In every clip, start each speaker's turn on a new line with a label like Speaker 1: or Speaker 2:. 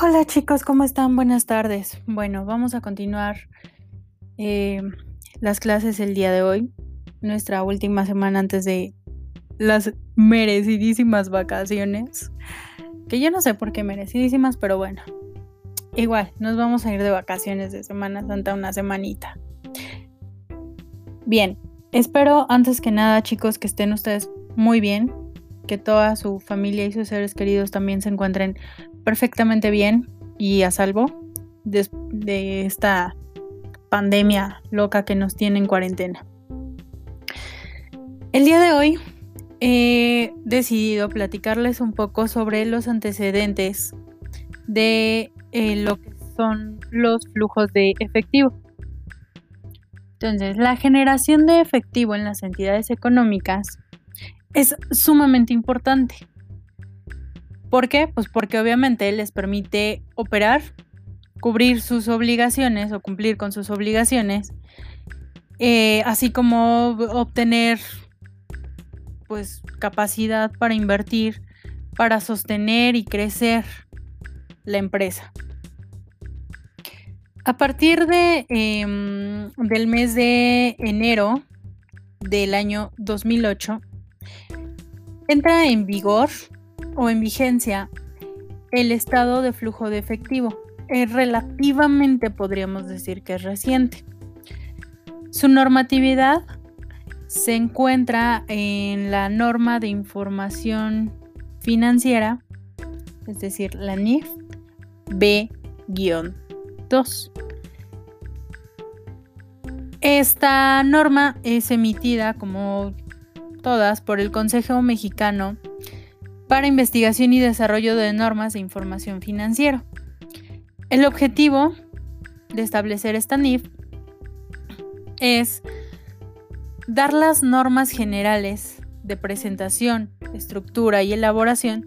Speaker 1: Hola chicos, ¿cómo están? Buenas tardes. Bueno, vamos a continuar eh, las clases el día de hoy, nuestra última semana antes de las merecidísimas vacaciones, que yo no sé por qué merecidísimas, pero bueno, igual, nos vamos a ir de vacaciones de Semana Santa una semanita. Bien, espero antes que nada chicos que estén ustedes muy bien, que toda su familia y sus seres queridos también se encuentren perfectamente bien y a salvo de, esta pandemia loca que nos tiene en cuarentena. El día de hoy he decidido platicarles un poco sobre los antecedentes de eh, lo que son los flujos de efectivo. Entonces, la generación de efectivo en las entidades económicas es sumamente importante. ¿Por qué? Pues porque obviamente les permite operar, cubrir sus obligaciones o cumplir con sus obligaciones, eh, así como obtener pues capacidad para invertir, para sostener y crecer la empresa. A partir de, em, del mes de enero del año 2008, entra en vigor o en vigencia el estado de flujo de efectivo. Es relativamente podríamos decir que es reciente. Su normatividad se encuentra en la norma de información financiera, es decir, la NIF B-2. Esta norma es emitida como todas por el Consejo Mexicano para Investigación y Desarrollo de Normas de Información Financiero. El objetivo de establecer esta NIF es dar las normas generales de presentación, estructura y elaboración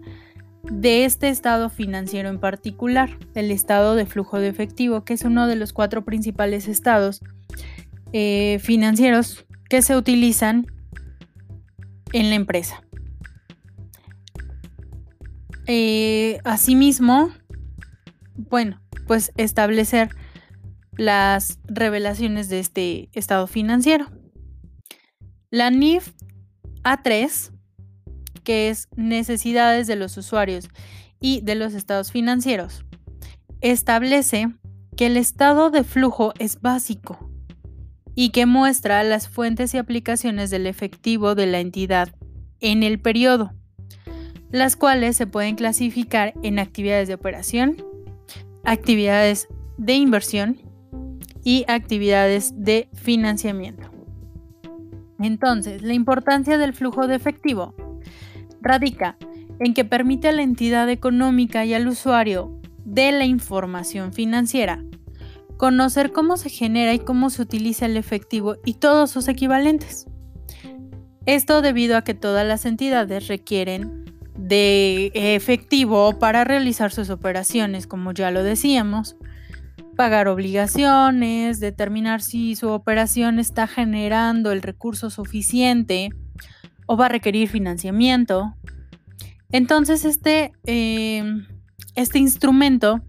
Speaker 1: de este estado financiero en particular, el estado de flujo de efectivo, que es uno de los cuatro principales estados eh, financieros que se utilizan en la empresa. Eh, asimismo, bueno, pues establecer las revelaciones de este estado financiero. La NIF A3, que es necesidades de los usuarios y de los estados financieros, establece que el estado de flujo es básico y que muestra las fuentes y aplicaciones del efectivo de la entidad en el periodo, las cuales se pueden clasificar en actividades de operación, actividades de inversión y actividades de financiamiento. Entonces, la importancia del flujo de efectivo radica en que permite a la entidad económica y al usuario de la información financiera conocer cómo se genera y cómo se utiliza el efectivo y todos sus equivalentes. Esto debido a que todas las entidades requieren de efectivo para realizar sus operaciones, como ya lo decíamos, pagar obligaciones, determinar si su operación está generando el recurso suficiente o va a requerir financiamiento. Entonces este, em, este instrumento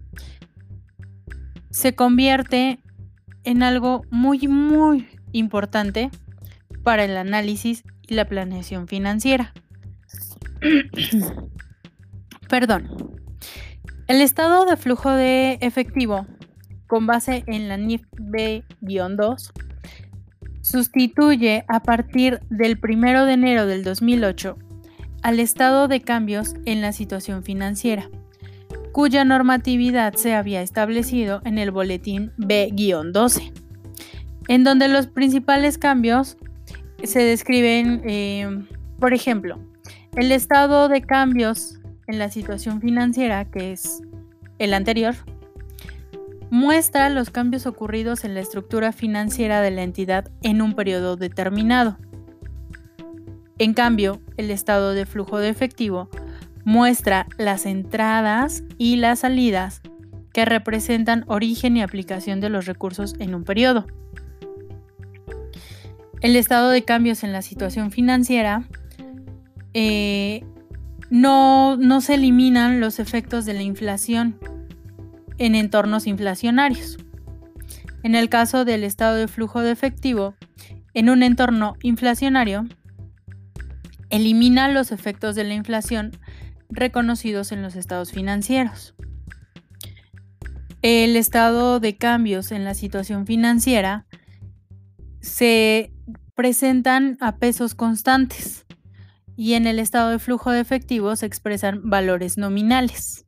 Speaker 1: se convierte en algo muy, muy importante para el análisis y la planeación financiera. Perdón. El estado de flujo de efectivo con base en la NIF B-2 sustituye a partir del 1 de enero del 2008 al estado de cambios en la situación financiera cuya normatividad se había establecido en el boletín B-12, en donde los principales cambios se describen, eh, por ejemplo, el estado de cambios en la situación financiera, que es el anterior, muestra los cambios ocurridos en la estructura financiera de la entidad en un periodo determinado. En cambio, el estado de flujo de efectivo muestra las entradas y las salidas que representan origen y aplicación de los recursos en un periodo. El estado de cambios en la situación financiera eh, no, se eliminan los efectos de la inflación en entornos inflacionarios. En el caso del estado de flujo de efectivo, en un entorno inflacionario, elimina los efectos de la inflación reconocidos en los estados financieros. El estado de cambios en la situación financiera se presentan a pesos constantes y en el estado de flujo de efectivo se expresan valores nominales.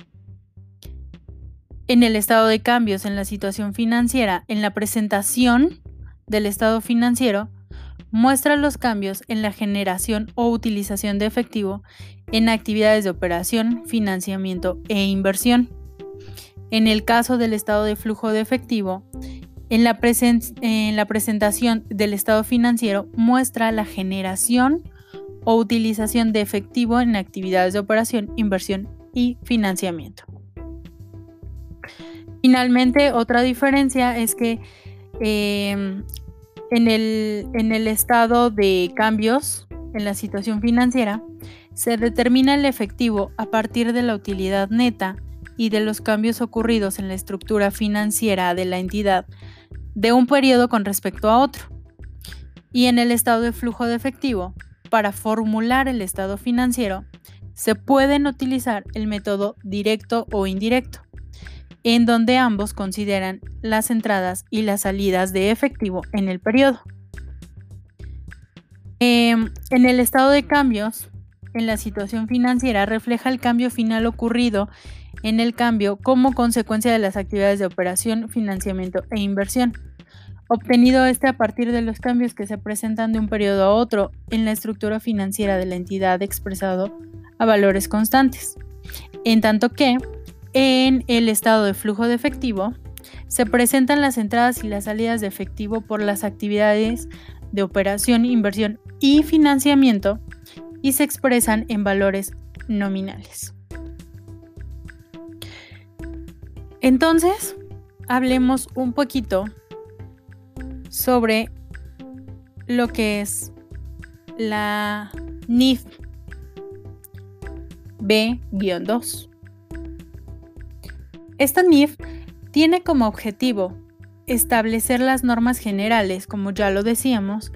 Speaker 1: En el estado de cambios en la situación financiera, en la presentación del estado financiero, muestra los cambios en la generación o utilización de efectivo en actividades de operación, financiamiento e inversión. En el caso del estado de flujo de efectivo, en la, en la presentación del estado financiero muestra la generación o utilización de efectivo en actividades de operación, inversión y financiamiento. Finalmente, otra diferencia es que em, en, el, en el estado de cambios en la situación financiera, se determina el efectivo a partir de la utilidad neta y de los cambios ocurridos en la estructura financiera de la entidad de un periodo con respecto a otro. Y en el estado de flujo de efectivo, para formular el estado financiero, se pueden utilizar el método directo o indirecto, en donde ambos consideran las entradas y las salidas de efectivo en el periodo. Em, en el estado de cambios, en la situación financiera refleja el cambio final ocurrido en el cambio como consecuencia de las actividades de operación, financiamiento e inversión obtenido este a partir de los cambios que se presentan de un periodo a otro en la estructura financiera de la entidad expresado a valores constantes. En tanto que, en el estado de flujo de efectivo, se presentan las entradas y las salidas de efectivo por las actividades de operación, inversión y financiamiento y se expresan en valores nominales. Entonces, hablemos un poquito sobre lo que es la NIF B-2. Esta NIF tiene como objetivo establecer las normas generales, como ya lo decíamos,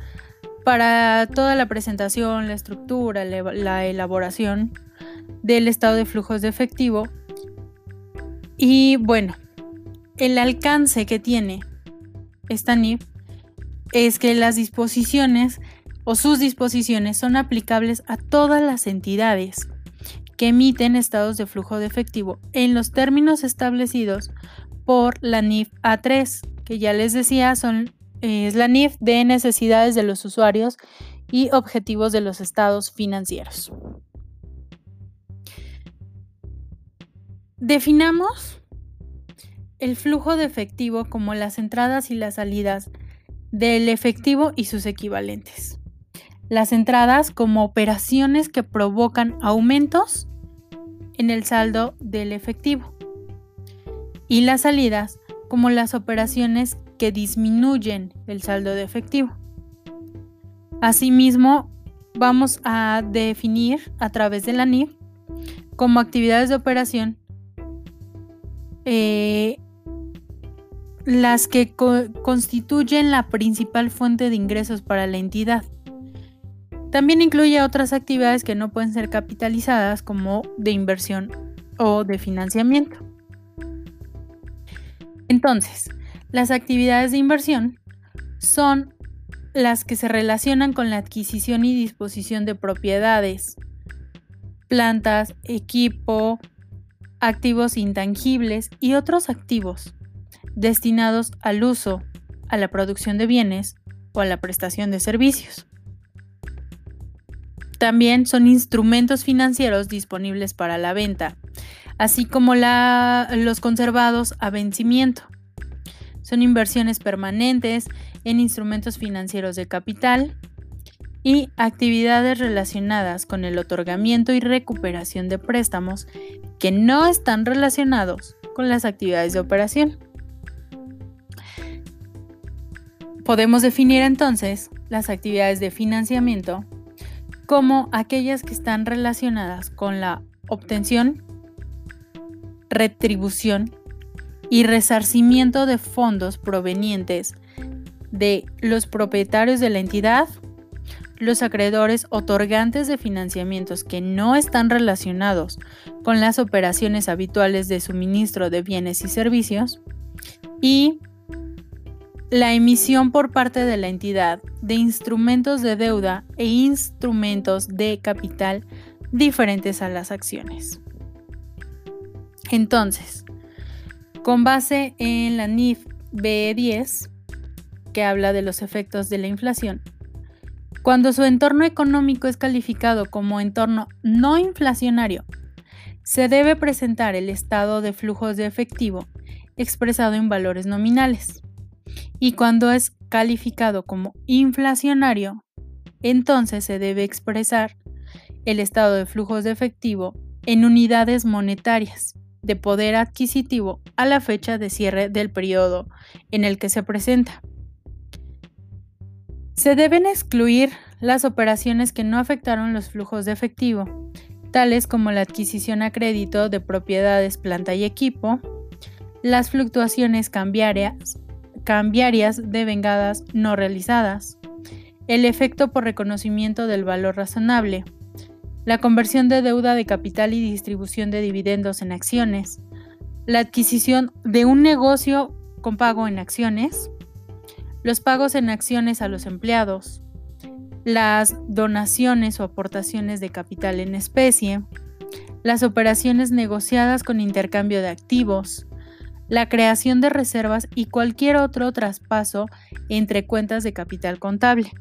Speaker 1: para toda la presentación, la estructura, la elaboración del estado de flujos de efectivo. Y bueno, el alcance que tiene esta NIF es que las disposiciones o sus disposiciones son aplicables a todas las entidades que emiten estados de flujo de efectivo en los términos establecidos por la NIF A3, que ya les decía son, es la NIF de necesidades de los usuarios y objetivos de los estados financieros. Definamos el flujo de efectivo como las entradas y las salidas del efectivo y sus equivalentes. Las entradas como operaciones que provocan aumentos en el saldo del efectivo. Y las salidas como las operaciones que disminuyen el saldo de efectivo. Asimismo, vamos a definir a través de la NIF como actividades de operación eh, las que constituyen la principal fuente de ingresos para la entidad. También incluye otras actividades que no pueden ser capitalizadas como de inversión o de financiamiento. Entonces, las actividades de inversión son las que se relacionan con la adquisición y disposición de propiedades, plantas, equipo, activos intangibles y otros activos destinados al uso, a la producción de bienes o a la prestación de servicios. También son instrumentos financieros disponibles para la venta, así como los conservados a vencimiento. Son inversiones permanentes en instrumentos financieros de capital y actividades relacionadas con el otorgamiento y recuperación de préstamos que no están relacionados con las actividades de operación. Podemos definir entonces las actividades de financiamiento como aquellas que están relacionadas con la obtención, retribución y resarcimiento de fondos provenientes de los propietarios de la entidad, los acreedores otorgantes de financiamientos que no están relacionados con las operaciones habituales de suministro de bienes y servicios y la emisión por parte de la entidad de instrumentos de deuda e instrumentos de capital diferentes a las acciones. Entonces, con base en la NIF B10, que habla de los efectos de la inflación, cuando su entorno económico es calificado como entorno no inflacionario, se debe presentar el estado de flujos de efectivo expresado en valores nominales. Y cuando es calificado como inflacionario, entonces se debe expresar el estado de flujos de efectivo en unidades monetarias de poder adquisitivo a la fecha de cierre del periodo en el que se presenta. Se deben excluir las operaciones que no afectaron los flujos de efectivo, tales como la adquisición a crédito de propiedades, planta y equipo, las fluctuaciones cambiarias, cambiarias de vengadas no realizadas, el efecto por reconocimiento del valor razonable, la conversión de deuda de capital y distribución de dividendos en acciones, la adquisición de un negocio con pago en acciones, los pagos en acciones a los empleados, las donaciones o aportaciones de capital en especie, las operaciones negociadas con intercambio de activos, la creación de reservas y cualquier otro traspaso entre cuentas de capital contable.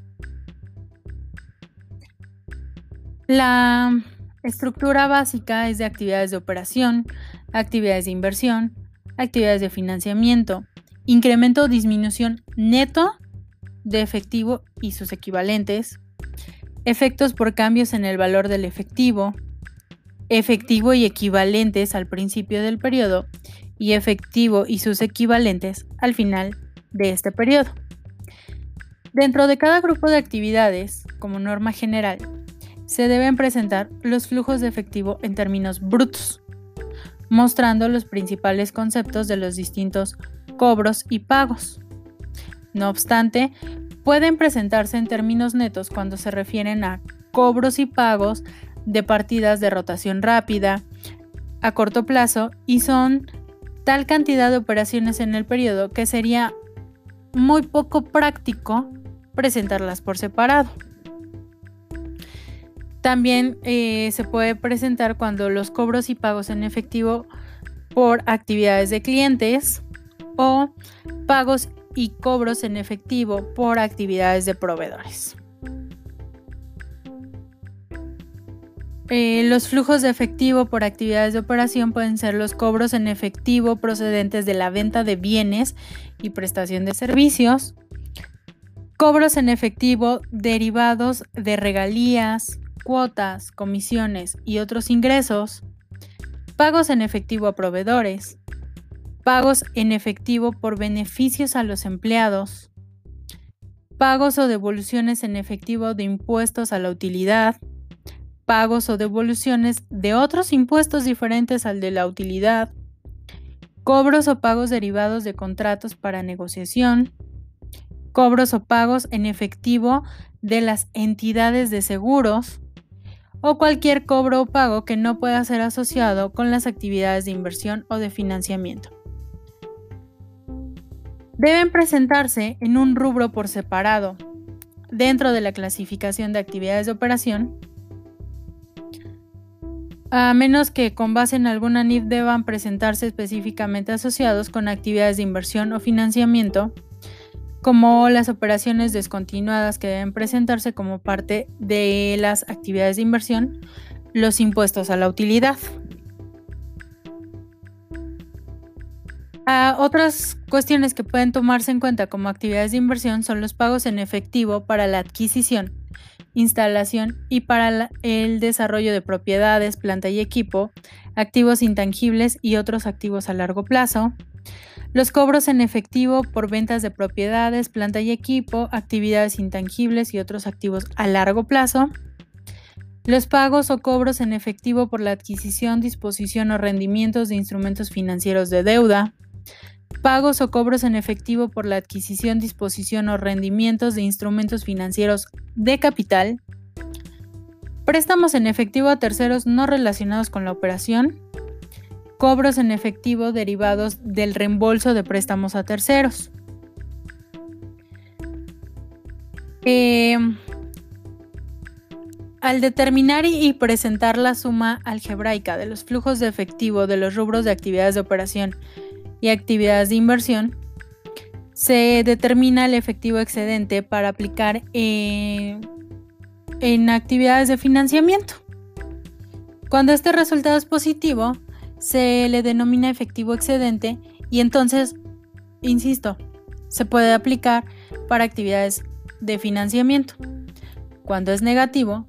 Speaker 1: La estructura básica es de actividades de operación, actividades de inversión, actividades de financiamiento, incremento o disminución neto de efectivo y sus equivalentes, efectos por cambios en el valor del efectivo, efectivo y equivalentes al principio del periodo y efectivo y sus equivalentes al final de este periodo. Dentro de cada grupo de actividades, como norma general, se deben presentar los flujos de efectivo en términos brutos, mostrando los principales conceptos de los distintos cobros y pagos. No obstante, pueden presentarse en términos netos cuando se refieren a cobros y pagos de partidas de rotación rápida, a corto plazo, y son tal cantidad de operaciones en el periodo que sería muy poco práctico presentarlas por separado. También eh, se puede presentar cuando los cobros y pagos en efectivo por actividades de clientes o pagos y cobros en efectivo por actividades de proveedores. Eh, los flujos de efectivo por actividades de operación pueden ser los cobros en efectivo procedentes de la venta de bienes y prestación de servicios, cobros en efectivo derivados de regalías, cuotas, comisiones y otros ingresos, pagos en efectivo a proveedores, pagos en efectivo por beneficios a los empleados, pagos o devoluciones en efectivo de impuestos a la utilidad, pagos o devoluciones de otros impuestos diferentes al de la utilidad, cobros o pagos derivados de contratos para negociación, cobros o pagos en efectivo de las entidades de seguros, o cualquier cobro o pago que no pueda ser asociado con las actividades de inversión o de financiamiento. Deben presentarse en un rubro por separado, dentro de la clasificación de actividades de operación, a menos que con base en alguna NIF deban presentarse específicamente asociados con actividades de inversión o financiamiento, como las operaciones descontinuadas que deben presentarse como parte de las actividades de inversión, los impuestos a la utilidad. otras cuestiones que pueden tomarse en cuenta como actividades de inversión son los pagos en efectivo para la adquisición instalación y para el desarrollo de propiedades, planta y equipo, activos intangibles y otros activos a largo plazo, los cobros en efectivo por ventas de propiedades, planta y equipo, actividades intangibles y otros activos a largo plazo, los pagos o cobros en efectivo por la adquisición, disposición o rendimientos de instrumentos financieros de deuda, pagos o cobros en efectivo por la adquisición, disposición o rendimientos de instrumentos financieros de capital, préstamos en efectivo a terceros no relacionados con la operación, cobros en efectivo derivados del reembolso de préstamos a terceros. Em, al determinar y presentar la suma algebraica de los flujos de efectivo de los rubros de actividades de operación y actividades de inversión, se determina el efectivo excedente para aplicar en, actividades de financiamiento. Cuando este resultado es positivo, se le denomina efectivo excedente y entonces, insisto, se puede aplicar para actividades de financiamiento. Cuando es negativo,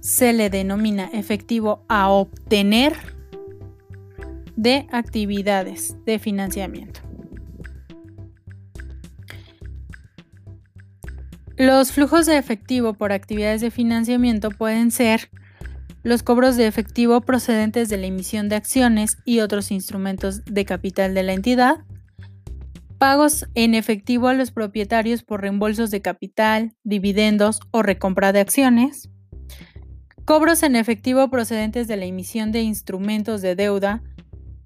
Speaker 1: se le denomina efectivo a obtener de actividades de financiamiento. Los flujos de efectivo por actividades de financiamiento pueden ser los cobros de efectivo procedentes de la emisión de acciones y otros instrumentos de capital de la entidad, pagos en efectivo a los propietarios por reembolsos de capital, dividendos o recompra de acciones, cobros en efectivo procedentes de la emisión de instrumentos de deuda,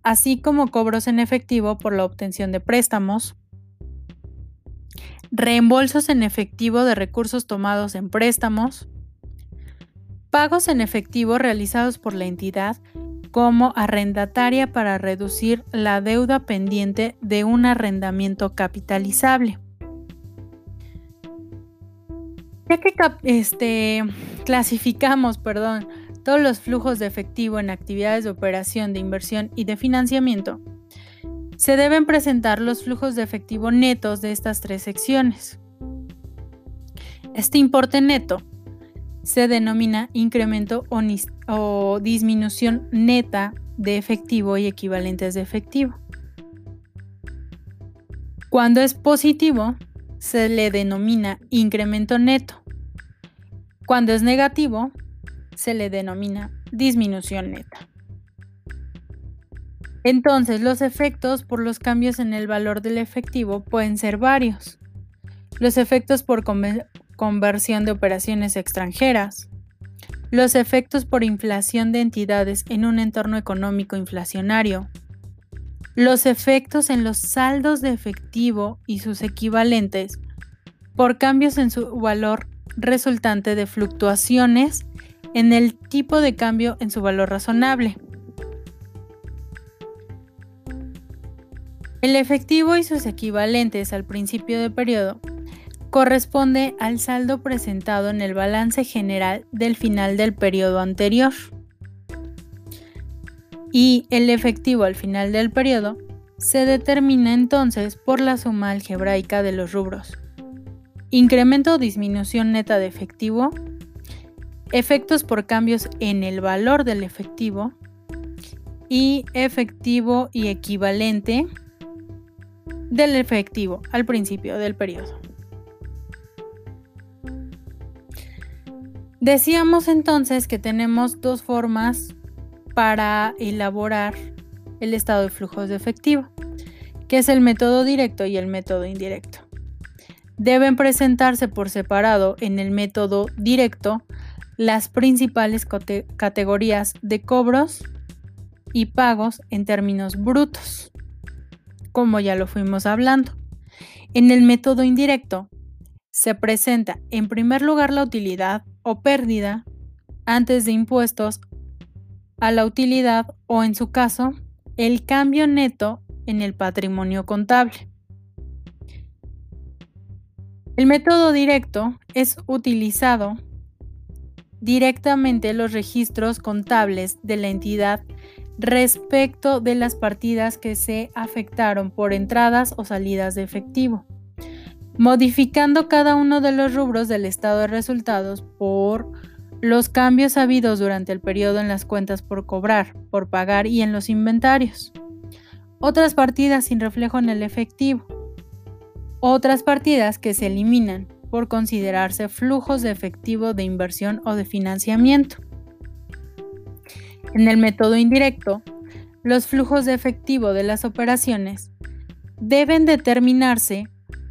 Speaker 1: así como cobros en efectivo por la obtención de préstamos, reembolsos en efectivo de recursos tomados en préstamos, pagos en efectivo realizados por la entidad como arrendataria para reducir la deuda pendiente de un arrendamiento capitalizable. Ya que este, clasificamos perdón, todos los flujos de efectivo en actividades de operación, de inversión y de financiamiento, se deben presentar los flujos de efectivo netos de estas tres secciones. Este importe neto se denomina incremento o, disminución neta de efectivo y equivalentes de efectivo. Cuando es positivo, se le denomina incremento neto. Cuando es negativo, se le denomina disminución neta. Entonces, los efectos por los cambios en el valor del efectivo pueden ser varios. Los efectos por conversión de operaciones extranjeras. Los efectos por inflación de entidades en un entorno económico inflacionario. Los efectos en los saldos de efectivo y sus equivalentes por cambios en su valor resultante de fluctuaciones en el tipo de cambio en su valor razonable. El efectivo y sus equivalentes al principio de periodo corresponde al saldo presentado en el balance general del final del periodo anterior. Y el efectivo al final del periodo se determina entonces por la suma algebraica de los rubros. Incremento o disminución neta de efectivo efectos por cambios en el valor del efectivo y efectivo y equivalente del efectivo al principio del periodo. Decíamos entonces que tenemos dos formas para elaborar el estado de flujos de efectivo, que es el método directo y el método indirecto. Deben presentarse por separado en el método directo las principales categorías de cobros y pagos en términos brutos, como ya lo fuimos hablando. En el método indirecto se presenta en primer lugar la utilidad o pérdida antes de impuestos a la utilidad o en su caso el cambio neto en el patrimonio contable. El método directo es utilizado directamente los registros contables de la entidad respecto de las partidas que se afectaron por entradas o salidas de efectivo, modificando cada uno de los rubros del estado de resultados por los cambios habidos durante el periodo en las cuentas por cobrar, por pagar y en los inventarios. Otras partidas sin reflejo en el efectivo. Otras partidas que se eliminan por considerarse flujos de efectivo de inversión o de financiamiento. En el método indirecto, los flujos de efectivo de las operaciones deben determinarse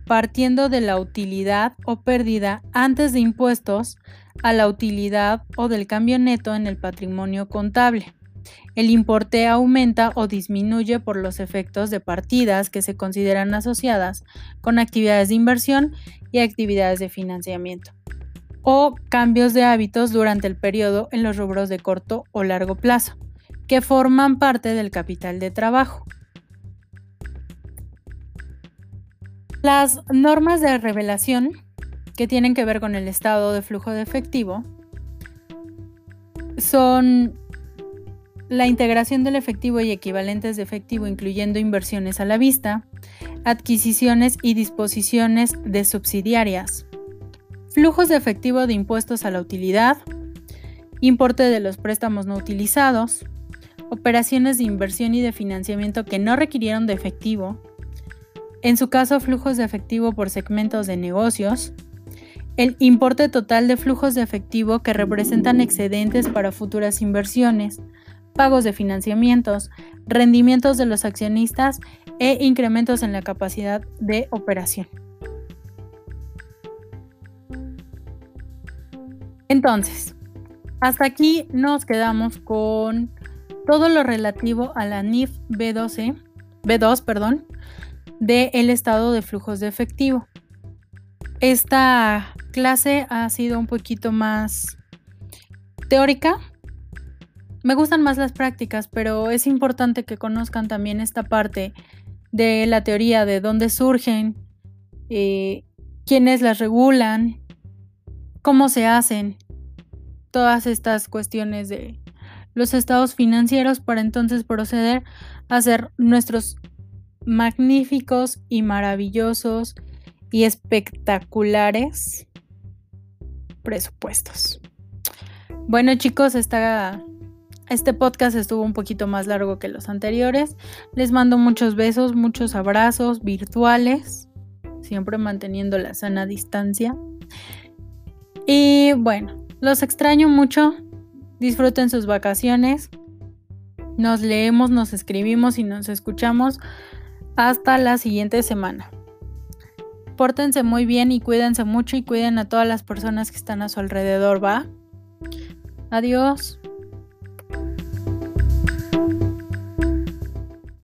Speaker 1: partiendo de la utilidad o pérdida antes de impuestos a la utilidad o del cambio neto en el patrimonio contable. El importe aumenta o disminuye por los efectos de partidas que se consideran asociadas con actividades de inversión y actividades de financiamiento, o cambios de hábitos durante el periodo en los rubros de corto o largo plazo, que forman parte del capital de trabajo. Las normas de revelación que tienen que ver con el estado de flujo de efectivo son la integración del efectivo y equivalentes de efectivo, incluyendo inversiones a la vista, adquisiciones y disposiciones de subsidiarias, flujos de efectivo de impuestos a la utilidad, importe de los préstamos no utilizados, operaciones de inversión y de financiamiento que no requirieron de efectivo, en su caso flujos de efectivo por segmentos de negocios, el importe total de flujos de efectivo que representan excedentes para futuras inversiones, pagos de financiamientos, rendimientos de los accionistas e incrementos en la capacidad de operación. Entonces, hasta aquí nos quedamos con todo lo relativo a la NIF B12, B2, perdón, del estado de flujos de efectivo. Esta clase ha sido un poquito más teórica. Me gustan más las prácticas, pero es importante que conozcan también esta parte de la teoría, de dónde surgen, eh, quiénes las regulan, cómo se hacen, todas estas cuestiones de los estados financieros para entonces proceder a hacer nuestros magníficos y maravillosos y espectaculares presupuestos. Bueno chicos, este podcast estuvo un poquito más largo que los anteriores. Les mando muchos besos, muchos abrazos virtuales, siempre manteniendo la sana distancia. Y bueno, los extraño mucho. Disfruten sus vacaciones. Nos leemos, nos escribimos y nos escuchamos hasta la siguiente semana. Pórtense muy bien y cuídense mucho y cuiden a todas las personas que están a su alrededor, ¿va? Adiós.